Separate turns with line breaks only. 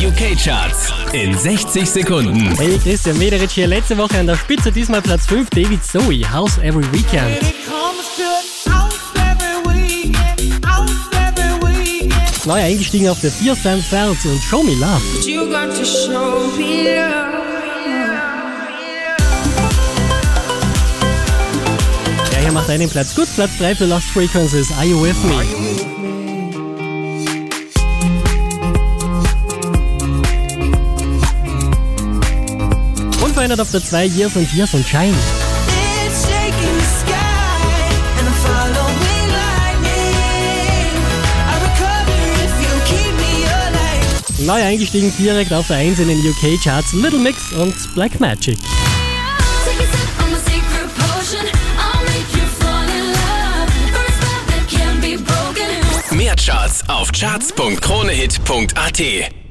UK-Charts in 60 Sekunden.
Hey, Christian Mederich hier. Letzte Woche an der Spitze, diesmal Platz 5, David Zoe, House Every Weekend. Neu eingestiegen auf der 4, Sam Felds und Show Me Love.
You got to show me love.
Der hier macht einen Platz gut, Platz 3 für Lost Frequencies, Are You With Me? Unverändert auf der 2, Years and Years und Shine. Neu eingestiegen direkt auf der 1 in den UK-Charts, Little Mix und Black Magic.
Mehr Charts auf charts.kronehit.at